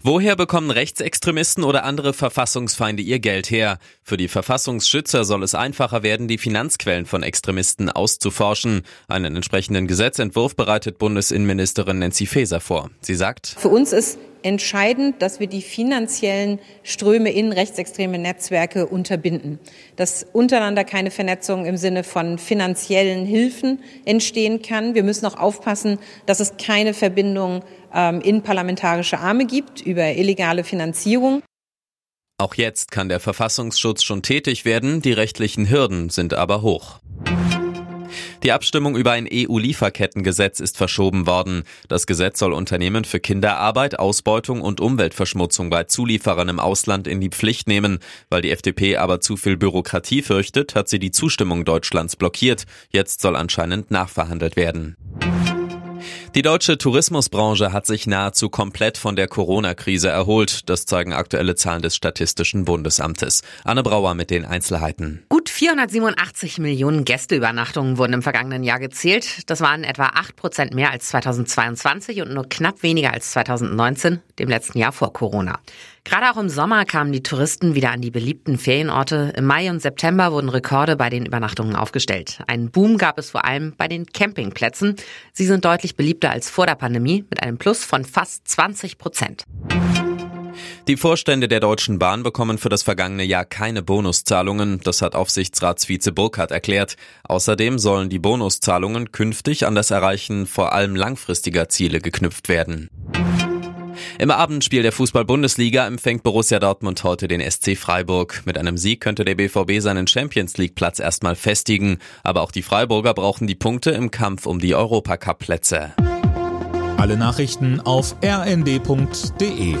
Woher bekommen Rechtsextremisten oder andere Verfassungsfeinde ihr Geld her? Für die Verfassungsschützer soll es einfacher werden, die Finanzquellen von Extremisten auszuforschen. Einen entsprechenden Gesetzentwurf bereitet Bundesinnenministerin Nancy Faeser vor. Sie sagt, Für uns ist entscheidend, dass wir die finanziellen Ströme in rechtsextreme Netzwerke unterbinden. Dass untereinander keine Vernetzung im Sinne von finanziellen Hilfen entstehen kann. Wir müssen auch aufpassen, dass es keine Verbindung ähm, in parlamentarische Arme gibt über illegale Finanzierung. Auch jetzt kann der Verfassungsschutz schon tätig werden, die rechtlichen Hürden sind aber hoch. Die Abstimmung über ein EU-Lieferkettengesetz ist verschoben worden. Das Gesetz soll Unternehmen für Kinderarbeit, Ausbeutung und Umweltverschmutzung bei Zulieferern im Ausland in die Pflicht nehmen. Weil die FDP aber zu viel Bürokratie fürchtet, hat sie die Zustimmung Deutschlands blockiert. Jetzt soll anscheinend nachverhandelt werden. Die deutsche Tourismusbranche hat sich nahezu komplett von der Corona-Krise erholt. Das zeigen aktuelle Zahlen des Statistischen Bundesamtes. Anne Brauer mit den Einzelheiten. Gut 487 Millionen Gästeübernachtungen wurden im vergangenen Jahr gezählt. Das waren etwa 8 Prozent mehr als 2022 und nur knapp weniger als 2019, dem letzten Jahr vor Corona. Gerade auch im Sommer kamen die Touristen wieder an die beliebten Ferienorte. Im Mai und September wurden Rekorde bei den Übernachtungen aufgestellt. Einen Boom gab es vor allem bei den Campingplätzen. Sie sind deutlich beliebter als vor der Pandemie mit einem Plus von fast 20 Prozent. Die Vorstände der Deutschen Bahn bekommen für das vergangene Jahr keine Bonuszahlungen. Das hat Aufsichtsratsvize Burkhardt erklärt. Außerdem sollen die Bonuszahlungen künftig an das Erreichen vor allem langfristiger Ziele geknüpft werden. Im Abendspiel der Fußball-Bundesliga empfängt Borussia Dortmund heute den SC Freiburg. Mit einem Sieg könnte der BVB seinen Champions League-Platz erstmal festigen. Aber auch die Freiburger brauchen die Punkte im Kampf um die Europacup-Plätze. Alle Nachrichten auf rnd.de